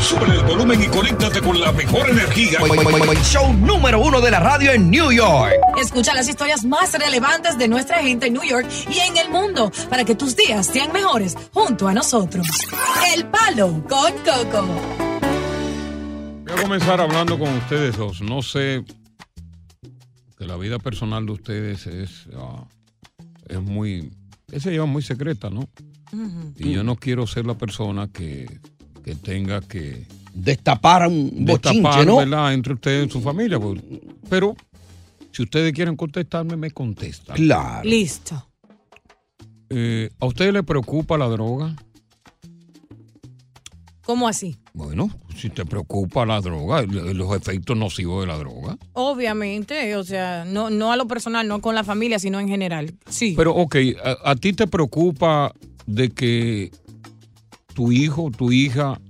Sube el volumen y conéctate con la mejor energía. Show número uno de la radio en New York. Escucha las historias más relevantes de nuestra gente en New York y en el mundo para que tus días sean mejores junto a nosotros. El Palo con Coco. Voy a comenzar hablando con ustedes dos. No sé que la vida personal de ustedes es, ah, es muy, se llama muy secreta, ¿no? Y yo no quiero ser la persona que, que tenga que Destapar un bochinche, destapar, ¿no? ¿verdad? Entre ustedes y su familia. pues. Pero si ustedes quieren contestarme, me contestan. Claro. Listo. Eh, ¿A ustedes les preocupa la droga? ¿Cómo así? Bueno, si te preocupa la droga, los efectos nocivos de la droga. Obviamente, o sea, no, no a lo personal, no con la familia, sino en general. Sí. Pero, ok, ¿a, a ti te preocupa de que tu hijo, tu hija,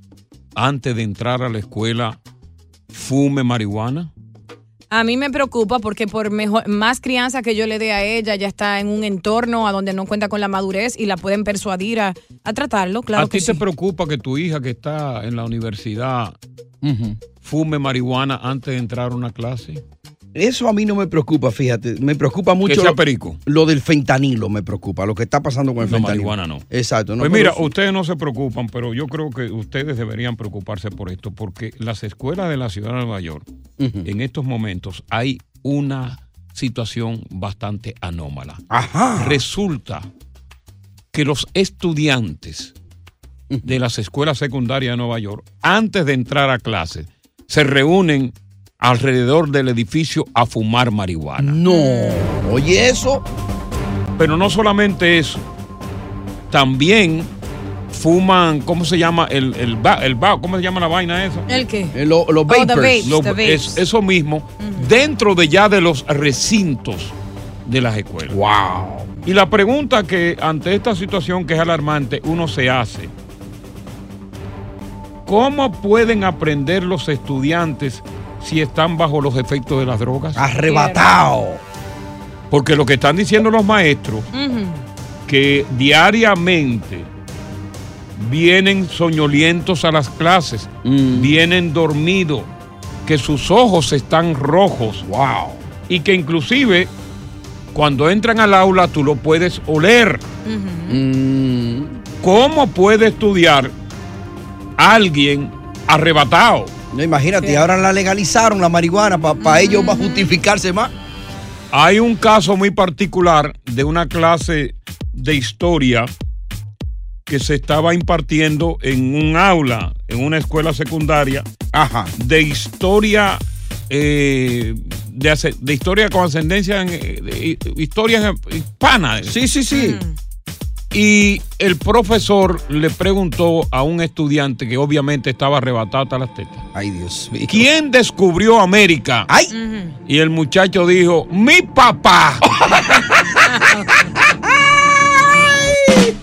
antes de entrar a la escuela, fume marihuana? A mí me preocupa porque por mejor, más crianza que yo le dé a ella, ya está en un entorno a donde no cuenta con la madurez y la pueden persuadir a, a tratarlo, claro ¿A ti sí. te preocupa que tu hija que está en la universidad fume marihuana antes de entrar a una clase? Eso a mí no me preocupa, fíjate. Me preocupa mucho. lo- perico. Lo del fentanilo me preocupa, lo que está pasando con el No, fentanilo. marihuana no. Exacto. No, pues mira, sí. ustedes no se preocupan, pero yo creo que ustedes deberían preocuparse por esto, porque las escuelas de la ciudad de Nueva York, en estos momentos, hay una situación bastante anómala. Ajá. Resulta que los estudiantes de las escuelas secundarias de Nueva York, antes de entrar a clase, se reúnen alrededor del edificio a fumar marihuana. No. Oye, eso. Pero no solamente eso, también fuman, ¿cómo se llama? El, el, el ¿Cómo se llama la vaina esa? ¿El qué? Eh, lo- los Oh, the vapes, Lo- the vapes. es- eso mismo, dentro de ya de los recintos de las escuelas. Wow. Y la pregunta que ante esta situación que es alarmante uno se hace, ¿cómo pueden aprender los estudiantes si están bajo los efectos de las drogas? Arrebatado. Porque lo que están diciendo los maestros, que diariamente vienen soñolientos a las clases, Mm. vienen dormidos, que sus ojos están rojos. Wow. Y que inclusive cuando entran al aula tú lo puedes oler. Mm. ¿Cómo puede estudiar alguien arrebatado? No, imagínate, ahora la legalizaron la marihuana para ellos va a justificarse más. Hay un caso muy particular de una clase de historia que se estaba impartiendo en un aula, en una escuela secundaria, Ajá. de historia, eh, de, de historia con ascendencia, en, eh, de historia hispana. Sí, sí, sí. Y el profesor le preguntó a un estudiante que obviamente estaba arrebatado hasta las tetas. Ay, Dios mío. ¿Quién descubrió América? Ay. Y el muchacho dijo, mi papá.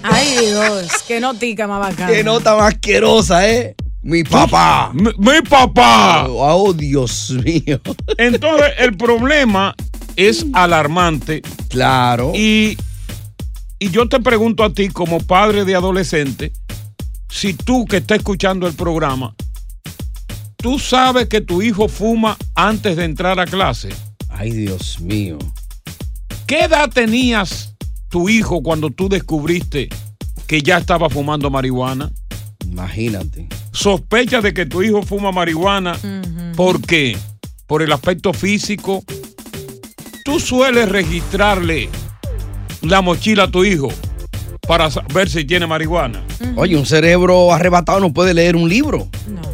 Ay, Dios, qué notica más bacana. Qué nota más asquerosa, ¿eh? Mi papá. mi, mi papá. Oh, Dios mío. Entonces, el problema es alarmante. Claro. Y, y yo te pregunto a ti, como padre de adolescente, si tú que estás escuchando el programa, tú sabes que tu hijo fuma antes de entrar a clase. Ay, Dios mío. ¿Qué edad tenías tu hijo cuando tú descubriste que ya estaba fumando marihuana? Imagínate. sospechas de que tu hijo fuma marihuana, ¿por qué? Por el aspecto físico. Tú sueles registrarle la mochila a tu hijo para ver si tiene marihuana. Oye, un cerebro arrebatado no puede leer un libro.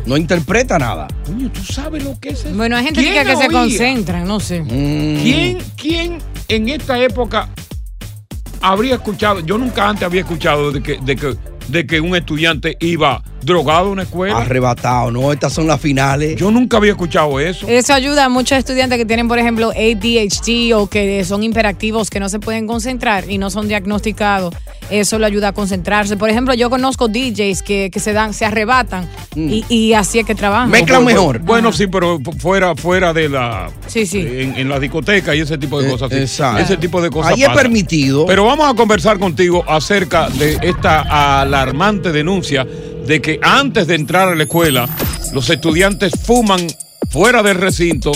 No, interpreta nada. Coño, tú sabes lo que es eso. Bueno, hay gente que, ¿Quién que se oía? concentran, no sé. Mm. ¿Quién, ¿Quién en esta época habría escuchado? Yo nunca antes había escuchado de que, de que, de que un estudiante iba drogado a una escuela. Arrebatado, no, estas son las finales. Yo nunca había escuchado eso. Eso ayuda a muchos estudiantes que tienen, por ejemplo, ADHD o que son hiperactivos, que no se pueden concentrar y no son diagnosticados. Eso le ayuda a concentrarse. Por ejemplo, yo conozco DJs que, que se dan, se arrebatan y, y así es que trabajan. Bueno, Bueno, sí, pero fuera, fuera de la. Sí, sí. En, en la discoteca y ese tipo de cosas. sí. Eh, exacto. Ese tipo de cosas. Ahí es permitido. Pero vamos a conversar contigo acerca de esta alarmante denuncia de que antes de entrar a la escuela, los estudiantes fuman fuera del recinto,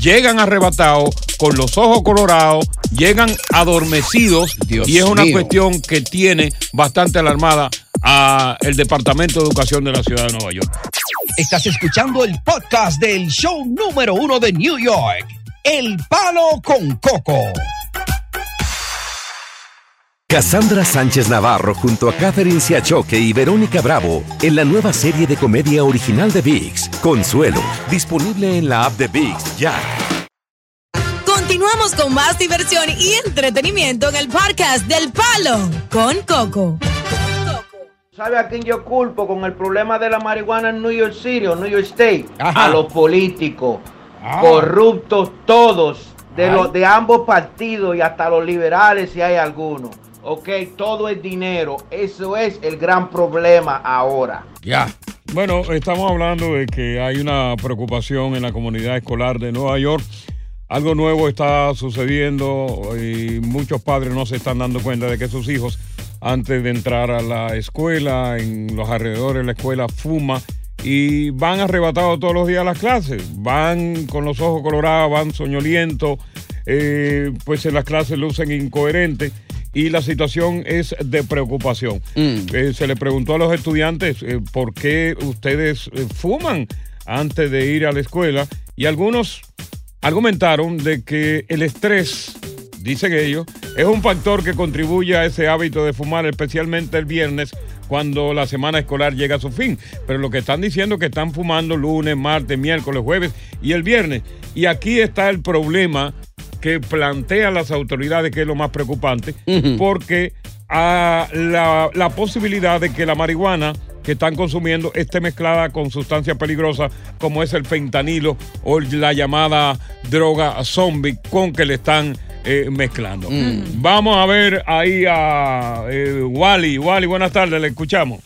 llegan arrebatados, con los ojos colorados, llegan adormecidos Dios y es una mío. cuestión que tiene bastante alarmada a el Departamento de Educación de la Ciudad de Nueva York. Estás escuchando el podcast del show número uno de New York, El Palo con Coco. Cassandra Sánchez Navarro junto a Catherine Siachoque y Verónica Bravo en la nueva serie de comedia original de VIX, Consuelo, disponible en la app de VIX ya. Continuamos con más diversión y entretenimiento en el podcast del Palo con Coco. ¿Sabe a quién yo culpo con el problema de la marihuana en New York City o New York State? Ajá. A los políticos, Ah. corruptos todos, de, los, de ambos partidos y hasta los liberales si hay alguno. Ok, todo es dinero. Eso es el gran problema ahora. Ya. Bueno, estamos hablando de que hay una preocupación en la comunidad escolar de Nueva York. Algo nuevo está sucediendo y muchos padres no se están dando cuenta de que sus hijos, antes de entrar a la escuela, en los alrededores de la escuela, fuma y van arrebatados todos los días a las clases. Van con los ojos colorados, van soñolientos, eh, pues en las clases lucen incoherentes y la situación es de preocupación. Eh, se le preguntó a los estudiantes eh, por qué ustedes eh, fuman antes de ir a la escuela y algunos argumentaron de que el estrés, dicen ellos, es un factor que contribuye a ese hábito de fumar, especialmente el viernes cuando la semana escolar llega a su fin. Pero lo que están diciendo es que están fumando lunes, martes, miércoles, jueves y el viernes. Y aquí está el problema que plantean las autoridades, que es lo más preocupante, porque a la, la posibilidad de que la marihuana que están consumiendo esté mezclada con sustancias peligrosas como es el fentanilo o la llamada droga zombie con que le están eh, mezclando. Vamos a ver ahí a eh, Wally. Wally, buenas tardes, le escuchamos.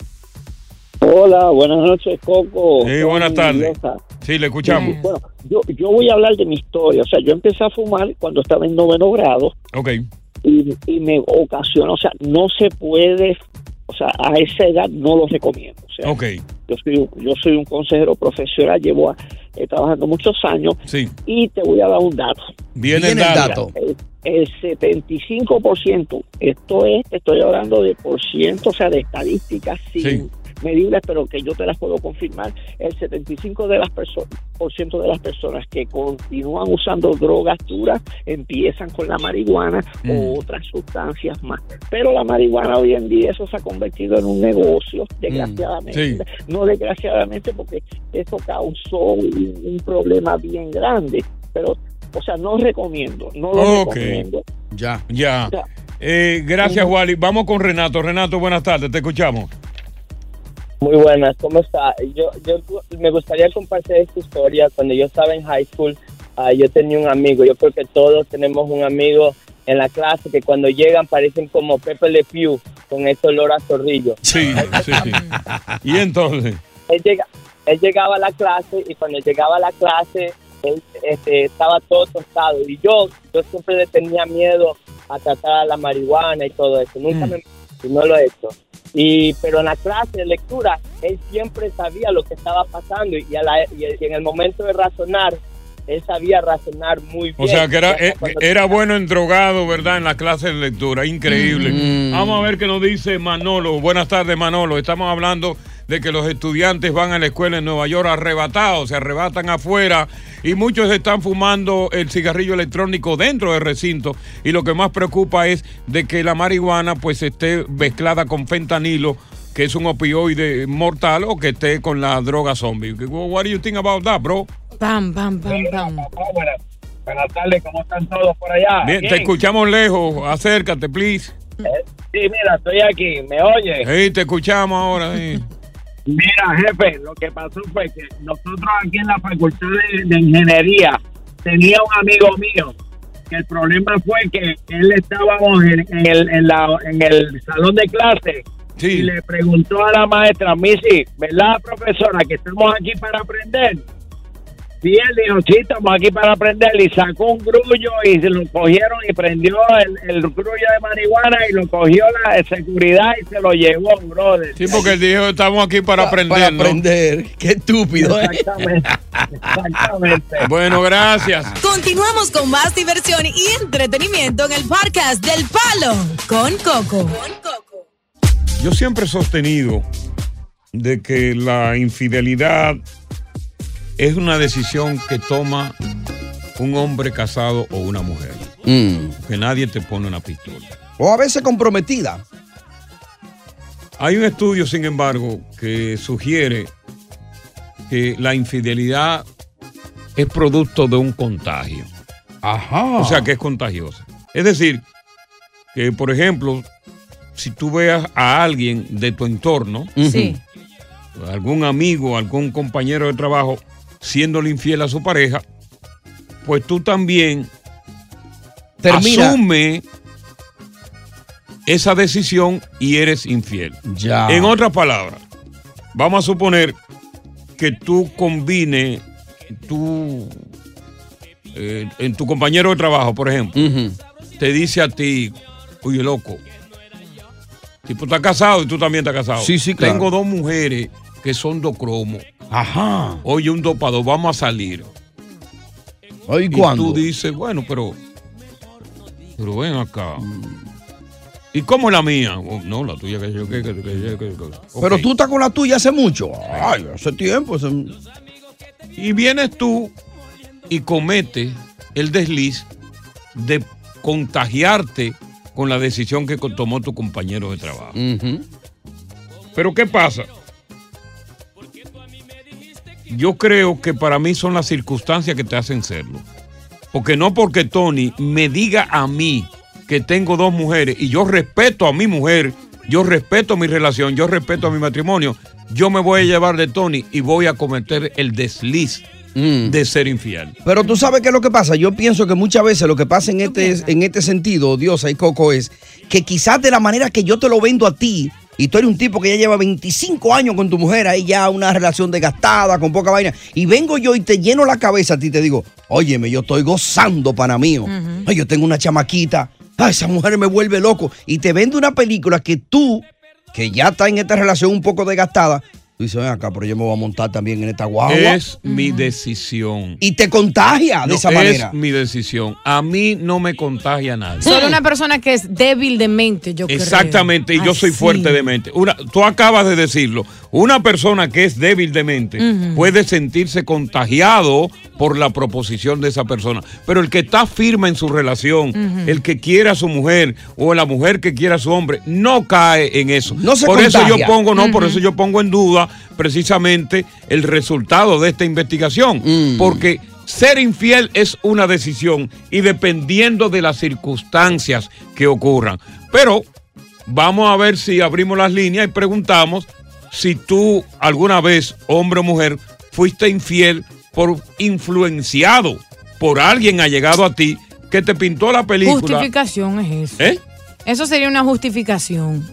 Hola, buenas noches, Coco. Sí, buenas tardes. Diosa. Sí, le escuchamos. Bueno, yo, yo voy a hablar de mi historia. O sea, yo empecé a fumar cuando estaba en noveno grado Ok. y, y me ocasiona, o sea, no se puede, o sea, a esa edad no lo recomiendo. O sea, Ok. yo soy, un- yo soy un consejero profesional, llevo a- eh, trabajando muchos años Sí. y te voy a dar un dato. Viene el dato. El, el 75%, esto es, estoy hablando de por ciento, o sea, de estadísticas sin Sí. Medibles, pero que yo te las puedo confirmar, el 75% de las personas, por ciento de las personas que continúan usando drogas duras empiezan con la marihuana Mm. o otras sustancias más. Pero la marihuana hoy en día eso se ha convertido en un negocio, desgraciadamente. Mm. Sí. No desgraciadamente porque eso causó un, un problema bien grande, pero o sea, no recomiendo, no lo recomiendo. Ya. Ya. O sea, Eh, gracias, Wally. Vamos con Renato. Renato, buenas tardes, te escuchamos. Muy buenas, ¿cómo está? Yo, yo me gustaría compartir esta historia. Cuando yo estaba en high school, ah, yo tenía un amigo. Yo creo que todos tenemos un amigo en la clase que cuando llegan parecen como Pepe Le Pew con ese olor a zorrillo. Sí, sí, sí. Y entonces, Él, llega, él llegaba a la clase y cuando llegaba a la clase él este, estaba todo tostado. Y yo, yo siempre le tenía miedo a tratar a la marihuana y todo eso. Nunca me y no lo he hecho. Y, pero en la clase de lectura, él siempre sabía lo que estaba pasando y, a la- y en el momento de razonar, él sabía razonar muy bien. o sea, que era, eh, era bueno en drogado, ¿verdad? En la clase de lectura. Increíble. Mm. Vamos a ver qué nos dice Manolo. Buenas tardes, Manolo. Estamos hablando de que los estudiantes van a la escuela en Nueva York arrebatados, se arrebatan afuera y muchos están fumando el cigarrillo electrónico dentro del recinto y lo que más preocupa es de que la marihuana pues esté mezclada con fentanilo que es un opioide mortal o que esté con la droga zombie. What do you think about that, bro? Pam, pam, pam, pam. Buenas, buenas tardes, ¿cómo están todos por allá? Bien, te escuchamos lejos, acércate, please. Eh, Sí, mira, estoy aquí, ¿me oye? Sí, te escuchamos ahora. sí. Mira, jefe, lo que pasó fue que nosotros aquí en la Facultad de, de Ingeniería tenía un amigo mío que el problema fue que él estábamos en, en el, en, la, en el salón de clase y le preguntó a la maestra, Missy, ¿verdad, profesora, que estamos aquí para aprender? Sí, él dijo, sí, estamos aquí para aprender. Y sacó un grullo y se lo cogieron y prendió el, el grullo de marihuana y lo cogió la seguridad y se lo llevó, brother. Sí, porque él dijo, estamos aquí para aprender. para ¿no? aprender. Qué estúpido. ¿eh? Exactamente. Exactamente. Bueno, gracias. Continuamos con más diversión y entretenimiento en el podcast del Palo con Coco. Yo siempre he sostenido de que la infidelidad es una decisión que toma un hombre casado o una mujer. Que nadie te pone una pistola. O a veces comprometida. Hay un estudio, sin embargo, que sugiere que la infidelidad es producto de un contagio. Ajá. O sea, que es contagiosa. Es decir, que por ejemplo, si tú veas a alguien de tu entorno, Sí. algún amigo, algún compañero de trabajo, siéndole infiel a su pareja, pues tú también Termina. asume esa decisión y eres infiel. Ya. En otras palabras, vamos a suponer que tú combines tú eh, en tu compañero de trabajo, por ejemplo, te dice a ti, oye loco, tipo está casado y tú también estás casado. Sí, sí, claro. Tengo dos mujeres que son dos cromos. Ajá. Oye, un dopado, vamos a salir. Oye, y ¿cuándo? tú dices, bueno, pero, pero ven acá. ¿Y cómo es la mía? Oh, no, la tuya que yo que, que, que- que- que- que- Pero tú estás con la tuya hace mucho. Ay, hace tiempo. hace- Y vienes tú y cometes el desliz de contagiarte con la decisión que tomó tu compañero de trabajo. Pero ¿qué pasa? Yo creo que para mí son las circunstancias que te hacen serlo. Porque no porque Tony me diga a mí que tengo dos mujeres y yo respeto a mi mujer, yo respeto mi relación, yo respeto a mi matrimonio, yo me voy a llevar de Tony y voy a cometer el desliz de ser infiel. Pero tú sabes qué es lo que pasa. Yo pienso que muchas veces lo que pasa en este, en este sentido, Diosa y Coco, es que quizás de la manera que yo te lo vendo a ti, y tú eres un tipo que ya lleva 25 años con tu mujer, ahí ya una relación desgastada, con poca vaina, y vengo yo y te lleno la cabeza a ti y te digo, óyeme, yo estoy gozando para mío. Ay, yo tengo una chamaquita, ay, esa mujer me vuelve loco. Y te vende una película que tú, que ya está en esta relación un poco desgastada, tú dices, ven acá, pero yo me voy a montar también en esta guagua. Es mi decisión. Y te contagia de No, esa manera. Es mi decisión. A mí no me contagia nadie. Solo una persona que es débil de mente, yo creo. Exactamente, y yo soy Así. fuerte de mente. Una, tú acabas de decirlo. Una persona que es débil de mente puede sentirse contagiado por la proposición de esa persona. Pero el que está firme en su relación, el que quiere a su mujer o la mujer que quiere a su hombre, no cae en eso. No se por eso yo contagia. pongo, no, por eso yo pongo en duda precisamente el resultado de esta investigación. Porque ser infiel es una decisión y dependiendo de las circunstancias que ocurran. Pero vamos a ver si abrimos las líneas y preguntamos si tú alguna vez, hombre o mujer, fuiste infiel por influenciado por alguien ha llegado a ti que te pintó la película. Justificación es eso. ¿Eh? Eso sería una justificación.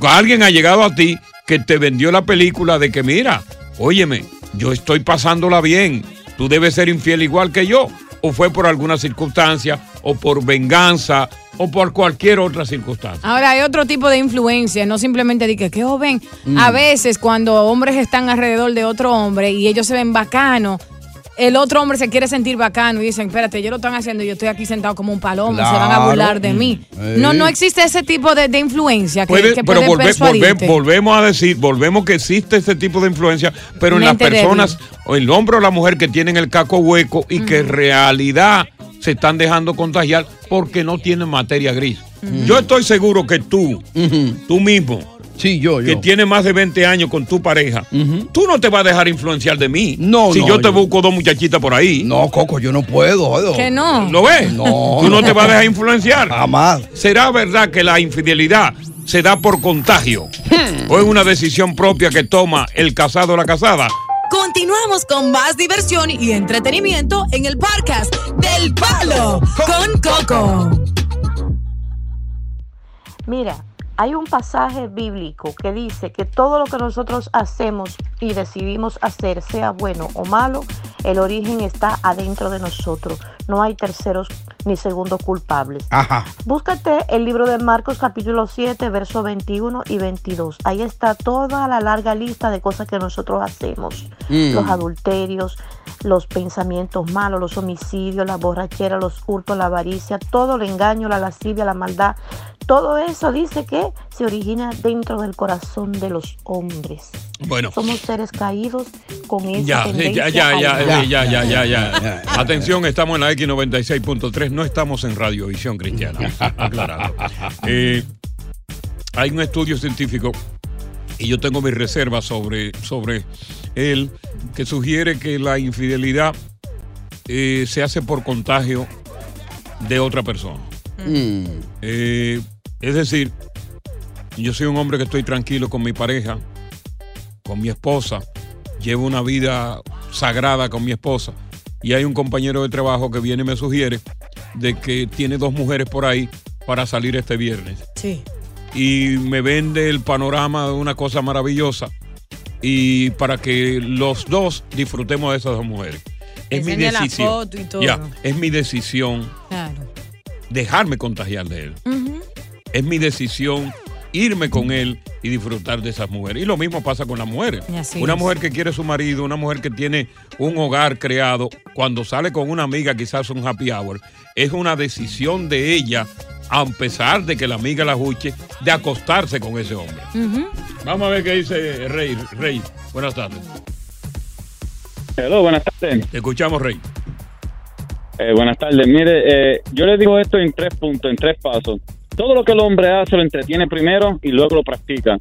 Alguien ha llegado a ti que te vendió la película de que mira, óyeme, yo estoy pasándola bien, tú debes ser infiel igual que yo, o fue por alguna circunstancia, o por venganza, o por cualquier otra circunstancia. Ahora hay otro tipo de influencia, no simplemente de que, qué joven. Mm. A veces cuando hombres están alrededor de otro hombre y ellos se ven bacanos, el otro hombre se quiere sentir bacano y dicen, espérate, ellos lo están haciendo y yo estoy aquí sentado como un palomo, se van a Claro. burlar de mí. No, no existe ese tipo de, de influencia que, Puede- que pero puede volve- persuadirte. volve- volvemos a decir, volvemos que existe ese tipo de influencia, pero en Mente las personas, o el hombre o la mujer que tienen el caco hueco y que en realidad se están dejando contagiar porque no tienen materia gris. Yo estoy seguro que tú, tú mismo, sí, yo, que tienes más de 20 años con tu pareja, tú no te vas a dejar influenciar de mí. No, Si no, yo te yo- busco dos muchachitas por ahí. No, Coco, yo no puedo. Edo. Que no. ¿Lo ves? No. Tú no te vas a dejar influenciar. Jamás. ¿Será verdad que la infidelidad se da por contagio? ¿O es una decisión propia que toma el casado o la casada? Continuamos con más diversión y entretenimiento en el podcast del Palo con Coco. Mira, hay un pasaje bíblico que dice que todo lo que nosotros hacemos y decidimos hacer, sea bueno o malo, el origen está adentro de nosotros. No hay terceros ni segundos culpables. Ajá. Búscate el libro de Marcos capítulo 7, versos 21 y 22. Ahí está toda la larga lista de cosas que nosotros hacemos. Mm. Los adulterios, los pensamientos malos, los homicidios, la borrachera, los hurtos, la avaricia, todo el engaño, la lascivia, la maldad. Todo eso dice que se origina dentro del corazón de los hombres. Bueno. Somos seres caídos con esa Ya, tendencia ya, ya, ya, ya, ya, ya, ya, ya. Atención, estamos en la X96.3, no estamos en Radiovisión Cristiana. Aclarando. Eh, hay un estudio científico y yo tengo mis reservas sobre, sobre él que sugiere que la infidelidad eh, se hace por contagio de otra persona. Eh, es decir, yo soy un hombre que estoy tranquilo con mi pareja, con mi esposa, llevo una vida sagrada con mi esposa y hay un compañero de trabajo que viene y me sugiere de que tiene dos mujeres por ahí para salir este viernes. Sí. Y me vende el panorama de una cosa maravillosa y para que los dos disfrutemos de esas dos mujeres. Es mi Enseña la decisión. foto y todo. Ya, es mi decisión Claro. dejarme contagiar de él. Es mi decisión irme con él y disfrutar de esas mujeres. Y lo mismo pasa con las mujeres. Una es. mujer que quiere su marido, una mujer que tiene un hogar creado, cuando sale con una amiga, quizás un happy hour, es una decisión de ella, a pesar de que la amiga la juche, de acostarse con ese hombre. Vamos a ver qué dice Rey. Rey, buenas tardes. Hello, buenas tardes. Te escuchamos, Rey. Eh, buenas tardes. Mire, eh, yo le digo esto en tres puntos, en tres pasos. Todo lo que el hombre hace lo entretiene primero y luego lo practica.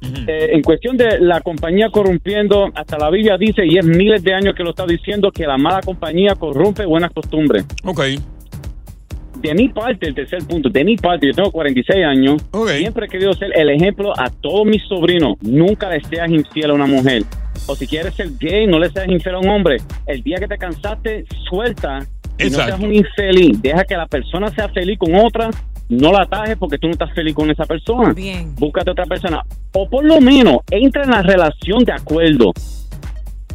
Eh, en cuestión de la compañía corrompiendo, hasta la Biblia dice, y es miles de años que lo está diciendo, que la mala compañía corrompe buenas costumbres. Ok. De mi parte, el tercer punto, de mi parte, yo tengo 46 años, siempre he querido ser el ejemplo a todos mis sobrinos. Nunca le seas infiel a una mujer. O si quieres ser gay, no le seas infiel a un hombre. El día que te cansaste, suelta y no seas un infeliz. Deja que la persona sea feliz con otra. No la atajes porque tú no estás feliz con esa persona. Bien. Búscate otra persona. O por lo menos, entra en la relación de acuerdo.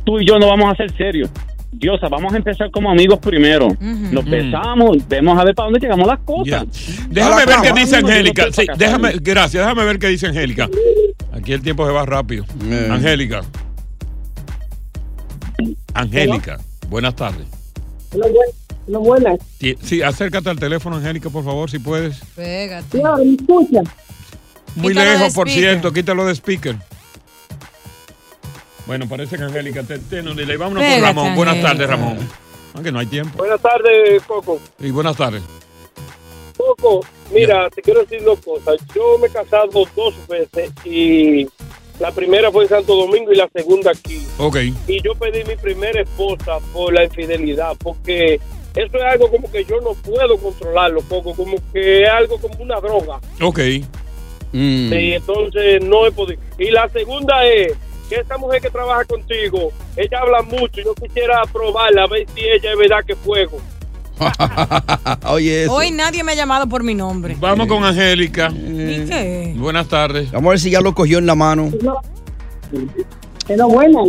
Tú y yo no vamos a ser serios. Diosa, vamos a empezar como amigos primero. Nos Mm. besamos, vemos a ver para dónde llegamos las cosas. Déjame ver qué dice Angélica. Sí, déjame, gracias, déjame ver qué dice Angélica. Aquí el tiempo se va rápido. Angélica. Angélica, buenas tardes. No, buenas. Sí, sí, acércate al teléfono, Angélica, por favor, si puedes. Pégate. No, ¿me escucha? Muy Quítalo lejos, por cierto, quítalo de speaker. Bueno, parece que Angélica te, te no, dile, vámonos Pégate, con Ramón. Buenas tardes, Ramón. Aunque no hay tiempo. Buenas tardes, Coco. Y buenas tardes. Coco, mira, te quiero decir dos cosas. Yo me he casado dos veces y la primera fue en Santo Domingo y la segunda aquí. Ok. Y yo pedí mi primera esposa por la infidelidad, porque eso es algo como que yo no puedo controlarlo, Coco, como que es algo como una droga. Ok. Mm. Sí, entonces no he podido. Y la segunda es que esta mujer que trabaja contigo, ella habla mucho. Yo quisiera probarla, a ver si ella es verdad que fuego. Oye, eso. Hoy nadie me ha llamado por mi nombre. Vamos con Angélica. ¿Y qué? Buenas tardes. Vamos a ver si ya lo cogió en la mano. Pero bueno.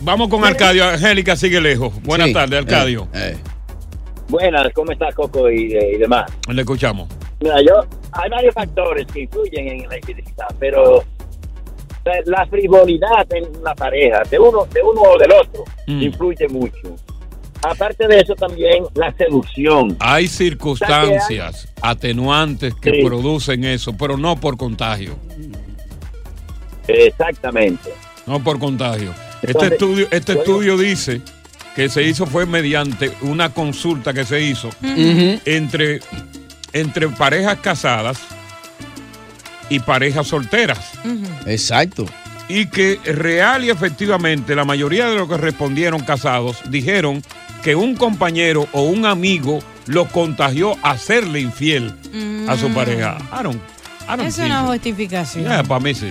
Vamos con Arcadio. Angélica sigue lejos. Buenas Sí. tardes, Arcadio. Eh, Buenas, ¿cómo está Coco y, eh, y demás? Le escuchamos. Mira, yo, hay varios factores que influyen en la infidelidad, pero la, la frivolidad en la pareja, de uno, de uno o del otro, Mm. influye mucho. Aparte de eso también la seducción. Hay circunstancias atenuantes que Sí. producen eso, pero no por contagio. Exactamente. No por contagio. Este estudio, este estudio dice que se hizo fue mediante una consulta que se hizo entre, entre parejas casadas y parejas solteras. Exacto. Y que real y efectivamente la mayoría de los que respondieron casados dijeron que un compañero o un amigo lo contagió a serle infiel a su pareja. I don't- I don't Es una justificación. Yeah, para mí sí.